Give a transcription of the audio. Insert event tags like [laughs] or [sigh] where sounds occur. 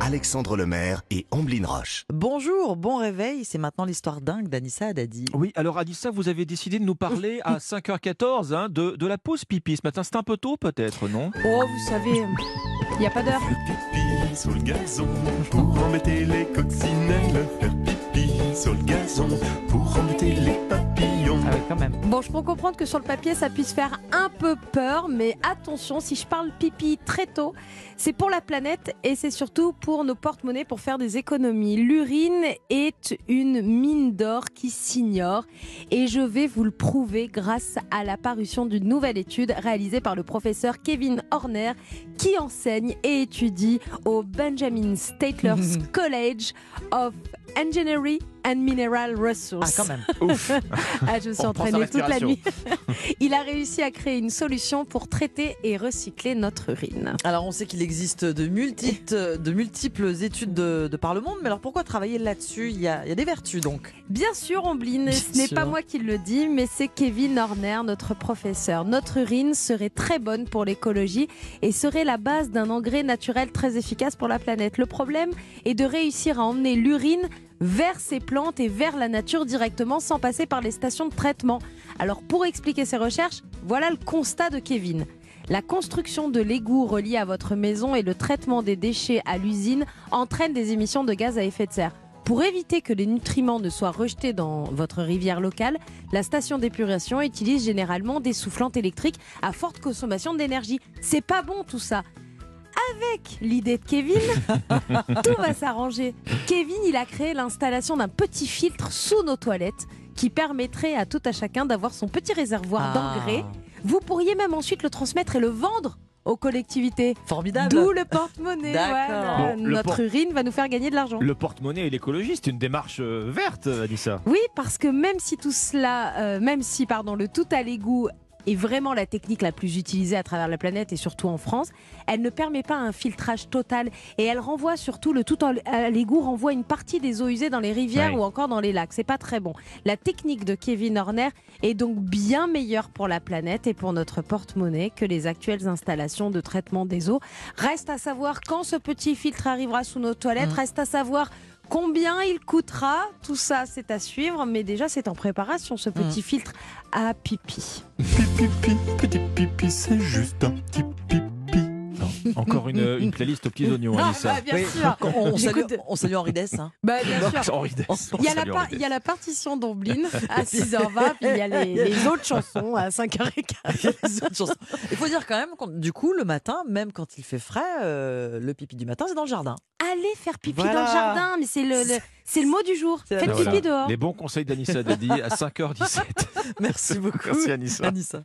Alexandre Lemaire et Amblin Roche. Bonjour, bon réveil, c'est maintenant l'histoire dingue d'Anissa Haddadi. Oui, alors Anissa, vous avez décidé de nous parler à [laughs] 5h14 hein, de, de la pause pipi ce matin. C'est un peu tôt peut-être, non? Oh, vous savez, il n'y a pas d'heure. pipi sur le gazon pour embêter les Bon, je peux comprendre que sur le papier, ça puisse faire un peu peur, mais attention, si je parle pipi très tôt, c'est pour la planète et c'est surtout pour nos porte-monnaies pour faire des économies. L'urine est une mine d'or qui s'ignore et je vais vous le prouver grâce à la parution d'une nouvelle étude réalisée par le professeur Kevin Horner qui enseigne et étudie au Benjamin Statler's [laughs] College of Engineering and Mineral Ah, Resources. quand même. [laughs] Ouf Ah, je me suis entraînée toute la nuit. [laughs] Il a réussi à créer une solution pour traiter et recycler notre urine. Alors, on sait qu'il existe de multiples, de multiples études de, de par le monde, mais alors pourquoi travailler là-dessus? Il y, a, il y a des vertus donc. Bien sûr, Ombline, ce n'est pas moi qui le dis, mais c'est Kevin Horner, notre professeur. Notre urine serait très bonne pour l'écologie et serait la base d'un engrais naturel très efficace pour la planète. Le problème est de réussir à emmener l'urine vers ces plantes et vers la nature directement sans passer par les stations de traitement. Alors pour expliquer ces recherches, voilà le constat de Kevin. La construction de l'égouts relié à votre maison et le traitement des déchets à l'usine entraînent des émissions de gaz à effet de serre. Pour éviter que les nutriments ne soient rejetés dans votre rivière locale, la station d'épuration utilise généralement des soufflantes électriques à forte consommation d'énergie. C'est pas bon tout ça. Avec l'idée de Kevin, [laughs] tout va s'arranger. Kevin, il a créé l'installation d'un petit filtre sous nos toilettes qui permettrait à tout à chacun d'avoir son petit réservoir Ah, d'engrais. Vous pourriez même ensuite le transmettre et le vendre aux collectivités. Formidable. D'où le porte-monnaie. Voilà. Bon, Notre urine va nous faire gagner de l'argent. Le porte-monnaie et l'écologie, c'est une démarche euh, verte, Anissa. Oui, parce que même si tout cela, euh, même si pardon, le tout à l'égout est vraiment la technique la plus utilisée à travers la planète et surtout en France, elle ne permet pas un filtrage total et elle renvoie surtout le tout à l'égout renvoie une partie des eaux usées dans les rivières ou encore dans les lacs. C'est pas très bon. La technique de Kevin Horner est donc bien meilleure pour la planète et pour notre porte-monnaie que les actuelles installations de traitement des eaux. Reste à savoir quand ce petit filtre arrivera sous nos toilettes. Mm. Reste à savoir Combien il coûtera Tout ça, c'est à suivre, mais déjà, c'est en préparation, ce petit filtre à pipi. Pipi, pipi, petit pipi, c'est juste un petit pipi. Encore une, une playlist aux petits oignons, Anissa. bah, bien Oui, sûr. On, on salue, J'écoute- on salue Henri Dess. hein. Bah, bien sûr. Henri Dess. Il y, a la Salut, par- Henri il y a Dess. la partition d'Omblin à 6h20, puis il y a les, [laughs] les autres chansons à 5h15. [laughs] Les autres chansons. Il faut dire quand même, qu'on- du coup, le matin, même quand il fait frais, euh, le pipi du matin, c'est dans le jardin. Allez faire pipi Voilà. dans le jardin, mais c'est le, le- c'est le mot du jour. Faites pipi Voilà. dehors. Les bons conseils d'Anissa Dadi à [laughs] 5h17. Merci beaucoup, Merci Anissa. Anissa.